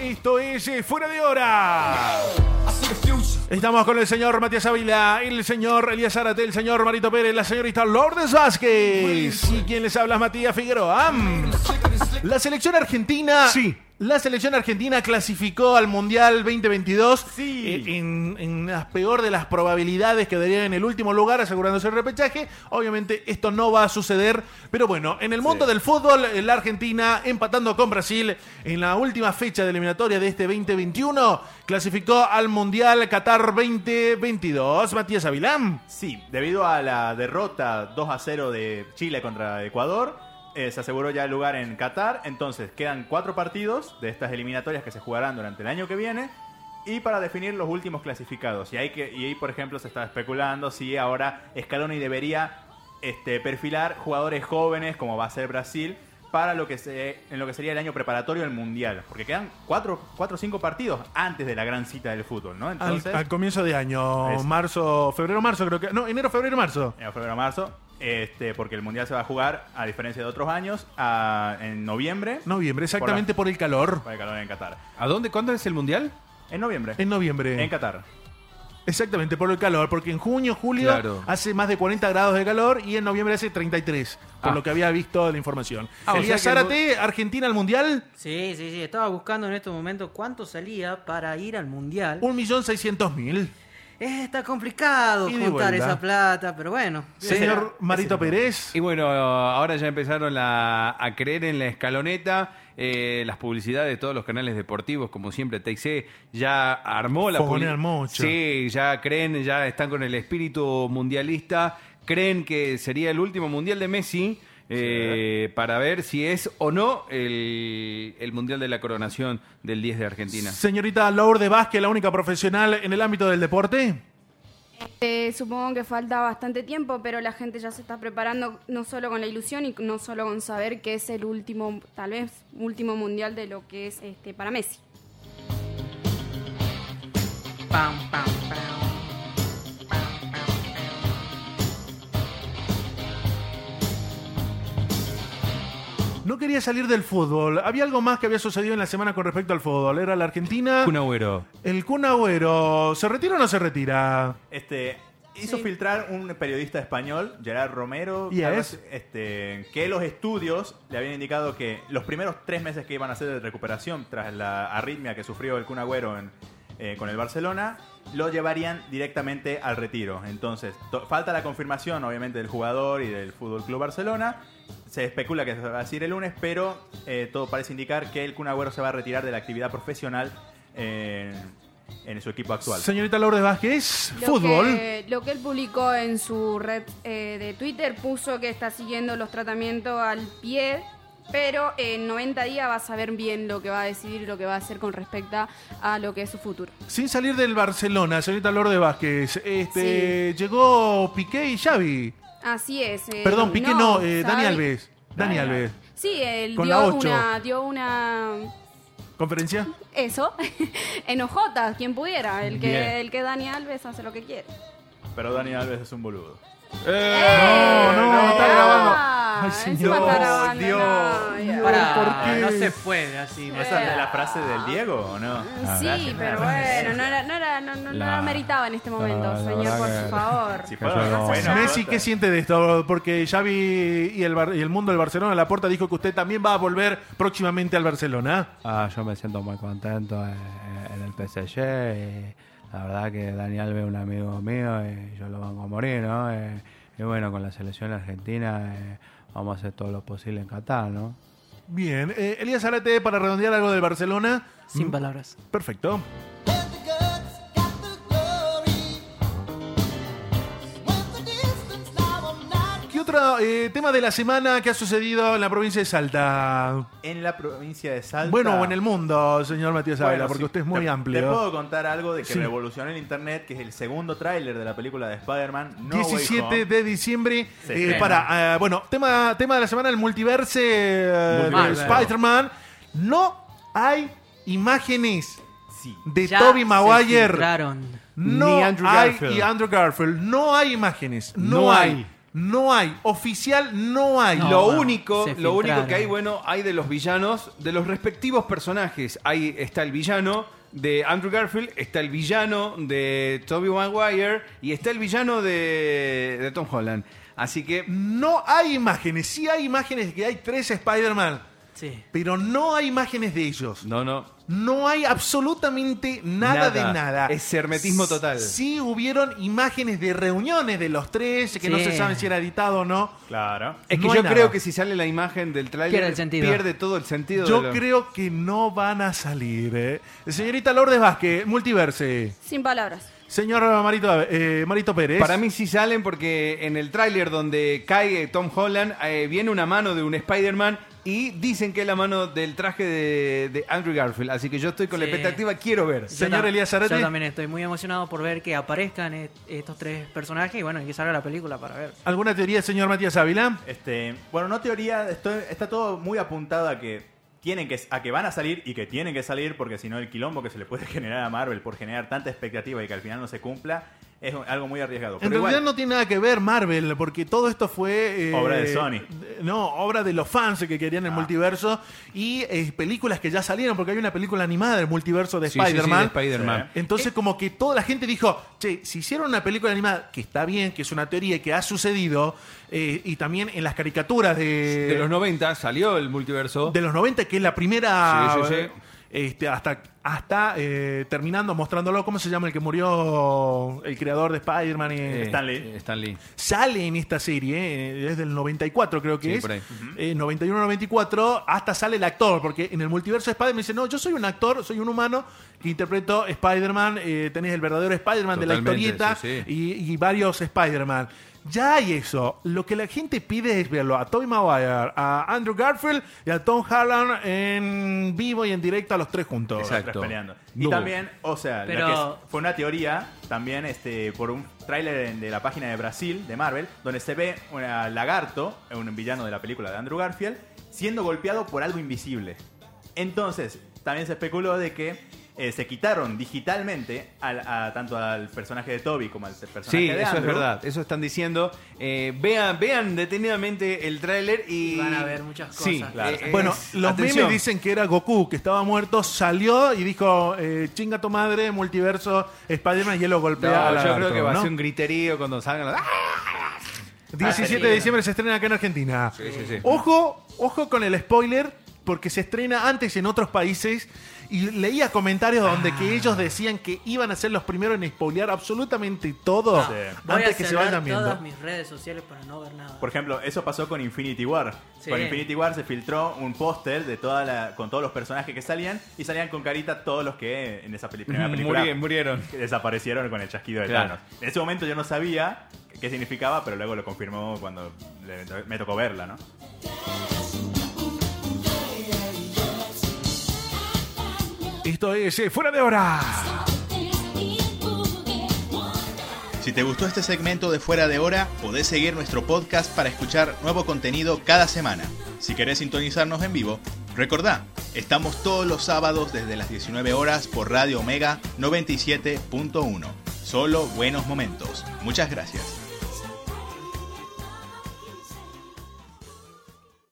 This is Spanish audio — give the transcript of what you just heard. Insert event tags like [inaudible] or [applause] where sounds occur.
Esto es eh, Fuera de Hora. Estamos con el señor Matías Ávila, el señor Elías Zárate, el señor Marito Pérez, la señorita Lourdes Vázquez. ¿Y quién les habla? Matías Figueroa. La selección argentina. Sí. La selección argentina clasificó al Mundial 2022 Sí. eh, en, en la peor de las probabilidades quedaría en el último lugar asegurándose el repechaje. Obviamente esto no va a suceder, pero bueno, en el mundo del fútbol, la Argentina empatando con Brasil en la última fecha de eliminatoria de este 2021 clasificó al Mundial Qatar 2022. Matías Avilán. Sí, debido a la derrota 2 a 0 de Chile contra Ecuador, eh, se aseguró ya el lugar en Qatar. Entonces, quedan cuatro partidos de estas eliminatorias que se jugarán durante el año que viene. Y para definir los últimos clasificados. Y ahí, que, y ahí por ejemplo, se está especulando si ahora Scaloni debería este, perfilar jugadores jóvenes, como va a ser Brasil, para lo que se, en lo que sería el año preparatorio del Mundial. Porque quedan cuatro o cinco partidos antes de la gran cita del fútbol, ¿no? Entonces, al comienzo de año, Es- marzo, febrero, marzo, creo que. No, enero, febrero, marzo. en febrero marzo, este, porque el mundial se va a jugar, a diferencia de otros años, a- en noviembre. Noviembre, exactamente por, el calor. Por el calor en Qatar. ¿A dónde? ¿Cuándo es el mundial? En noviembre. En noviembre. En Qatar. Exactamente, por el calor, porque en junio, julio Claro. hace más de 40 grados de calor y en noviembre hace 33, por Ah. lo que había visto de la información. Ah, o Elías sea que el Zárate, Argentina al Mundial, Sí, sí, sí. Estaba buscando en estos momentos cuánto salía para ir al mundial. 1.600.000. Eh, está complicado Y juntar vuelta. esa plata, pero bueno. Señor Marito. Pérez, Y bueno, ahora ya empezaron la- a creer en la escaloneta. eh, las publicidades de todos los canales deportivos, como siempre, TIC ya armó la Fogonean publi- mucho. Sí, ya creen, ya están con el espíritu mundialista. Creen que sería el último mundial de Messi. Eh, para ver si es o no el, el mundial de la coronación del 10 de Argentina. señorita Lourdes Vázquez, la única profesional en el ámbito del deporte. Eh, supongo que falta bastante tiempo, pero la gente ya se está preparando no solo con la ilusión y no solo con saber que es el último, tal vez, último mundial de lo que es este para Messi. Pam, pam, pam. No quería salir del fútbol. Había algo más que había sucedido en la semana con respecto al fútbol. Era la Argentina. Kun Agüero. El Kun Agüero. ¿Se retira o no se retira? Este, hizo Sí. filtrar un periodista español, Gerard Romero, este, que los estudios le habían indicado que los primeros tres meses que iban a hacer de recuperación tras la arritmia que sufrió el Kun Agüero en- eh, con el Barcelona, lo llevarían directamente al retiro. Entonces, to- falta la confirmación, obviamente, del jugador y del Fútbol Club Barcelona. Se especula que se va a decir el lunes, pero eh, todo parece indicar que el Kun Agüero se va a retirar de la actividad profesional eh, en su equipo actual. Señorita Lourdes Vázquez, Lo fútbol. Que, lo que él publicó en su red eh, de Twitter puso que está siguiendo los tratamientos al pie, pero en 90 días va a saber bien lo que va a decidir y lo que va a hacer con respecto a lo que es su futuro. Sin salir del Barcelona, señorita Lourdes Vázquez, este, llegó Piqué y Xavi. Así es. eh, Perdón, Piqué no, eh, Dani. Alves. Dani Alves. Sí, él Con dio ocho. una, dio una ¿Conferencia? eso, [laughs] en hojotas, quien pudiera, el Bien. que, el que Dani Alves hace lo que quiere. Pero Dani Alves es un boludo. No, no, está grabando. Ah, Ay, está grabando, Dios. no, ya. Pará, ¿por qué? no se puede así. ¿Esa es de la frase del Diego o no? Sí, Gracias. pero bueno, no, era, no, era, no, no, no La- meritaba en este momento, la señor, verdad por favor. Si no- bueno, Messi. ¿qué siente de esto? Porque Xavi y el, Bar- y el mundo del Barcelona, la puerta dijo que usted también va a volver próximamente al Barcelona. Ah, yo me siento muy contento en el PSG. y la verdad que Dani Alves es un amigo mío y yo lo banco a morir, ¿no? Eh, y bueno, con la selección argentina eh, vamos a hacer todo lo posible en Qatar, ¿no? Bien, eh, Elías Zárate, para redondear algo del Barcelona. Sin Mm, palabras. Perfecto. ¿Qué otro eh, tema de la semana que ha sucedido en la provincia de Salta? En la provincia de Salta. Bueno, o en el mundo, señor Matías Ávila, Bueno, porque sí. usted es muy Te- amplio. Te puedo contar algo de que Sí. revolucionó el internet, que es el segundo tráiler de la película de Spider-Man. No Way 17 Home. de diciembre. Eh, para, eh, bueno, tema, tema de la semana, el multiverse eh, de. Spider-Man. No hay imágenes Sí. de Ya Tobey se Maguire. No Ni Andrew hay Garfield. y Andrew Garfield. No hay imágenes. No, No hay. hay. No hay. Oficial no hay. lo bueno, único, lo único que hay, bueno, hay de los villanos, de los respectivos personajes. Ahí está el villano de Andrew Garfield, está el villano de Tobey Maguire y está el villano de, de Tom Holland. Así que No hay imágenes. Sí hay imágenes de que hay tres Spider-Man. Sí. Pero no hay imágenes de ellos. no, no. No hay absolutamente nada, Nada. de nada. Es hermetismo total. Sí hubieron imágenes de reuniones de los tres, que no se sabe si era editado o no. Claro. Es que No hay yo nada. creo que si sale la imagen del tráiler Pierde el sentido. pierde todo el sentido. Yo de lo- creo que no van a salir. ¿eh? Señorita Lourdes Vázquez, Multiverse. Sin palabras. Señor Marito, eh, Marito Pérez. Para mí sí salen porque en el tráiler donde cae Tom Holland eh, viene una mano de un Spider-Man y dicen que es la mano del traje de, de Andrew Garfield. Así que yo estoy con la Sí. expectativa, quiero ver. Yo Señor Elías Zarate. Yo también estoy muy emocionado por ver que aparezcan est- estos tres personajes y bueno, y que salga la película para ver. ¿Alguna teoría, señor Matías Ávila? Este, bueno, no teoría, estoy- está todo muy apuntado a que tienen que a que van a salir y que tienen que salir porque si no el quilombo que se le puede [laughs] generar a Marvel por generar tanta expectativa y que al final no se cumpla es algo muy arriesgado. En Pero realidad igual, no tiene nada que ver Marvel, porque todo esto fue... eh, Obra de Sony. No, obra de los fans que querían el Ah. multiverso y eh, películas que ya salieron, porque hay una película animada del multiverso de Sí, sí, sí, de Spider-Man. Spider-Man. Entonces como que toda la gente dijo, che, si hicieron una película animada, que está bien, que es una teoría y que ha sucedido, eh, y también en las caricaturas de, De los 90 salió el multiverso. de los 90, que es la primera... Eh, Este, hasta hasta eh, terminando mostrándolo, ¿cómo se llama el que murió? El creador de Spider-Man. y- Eh, Stan Lee. eh, Stan Lee. sale en esta serie, eh, es del 94 creo que Sí, es, por ahí. eh, 91-94, hasta sale el actor, porque en el multiverso de Spider-Man dice, no, yo soy un actor, soy un humano que interpreto Spider-Man, eh, tenés el verdadero Spider-Man de la historieta sí, sí. Y, y varios Spider-Man. Ya hay eso. Lo que la gente pide es verlo a Tobey Maguire, a Andrew Garfield y a Tom Holland en vivo y en directo a los tres juntos. Exacto. peleando. Y No. también, o sea, la Pero- que es- fue una teoría también este por un tráiler de la página de Brasil de Marvel donde se ve un lagarto, un villano de la película de Andrew Garfield, siendo golpeado por algo invisible. Entonces, también se especuló de que eh, se quitaron digitalmente al- a, tanto al personaje de Toby como al personaje Sí, de eso es Andrew. verdad. Eso están diciendo. Eh, vean, vean detenidamente el tráiler y Van a ver muchas Sí, cosas. Claro. eh, Bueno, los atención. memes dicen que era Goku, que estaba muerto, salió y dijo, eh, chinga tu madre, multiverso, Spider-Man, y él lo No, golpea. yo creo que va ¿no? a ser un griterío cuando salgan. los- ¡Ah! 17 de diciembre se estrena acá en Argentina. Sí, sí, sí. Ojo, ojo con el spoiler, porque se estrena antes en otros países. Y leía comentarios donde que ellos decían que iban a ser los primeros en spoilear absolutamente todo Sí. Voy antes a que se cerrar vayan viendo. todas mis redes sociales para no ver nada. Por ejemplo, eso pasó con Infinity War. Sí. Con Infinity War se filtró un póster de toda la, con todos los personajes que salían y salían con carita todos los que en esa peli- primera película Muri- murieron. que desaparecieron con el chasquido de Claro. Thanos. En ese momento yo no sabía qué significaba, pero luego lo confirmó cuando le- me tocó verla, ¿no? Esto es eh, Fuera de Hora. Si te gustó este segmento de Fuera de Hora, podés seguir nuestro podcast para escuchar nuevo contenido cada semana. Si querés sintonizarnos en vivo, recordá, estamos todos los sábados desde las 19 horas por Radio Omega 97.1. Solo buenos momentos. Muchas gracias.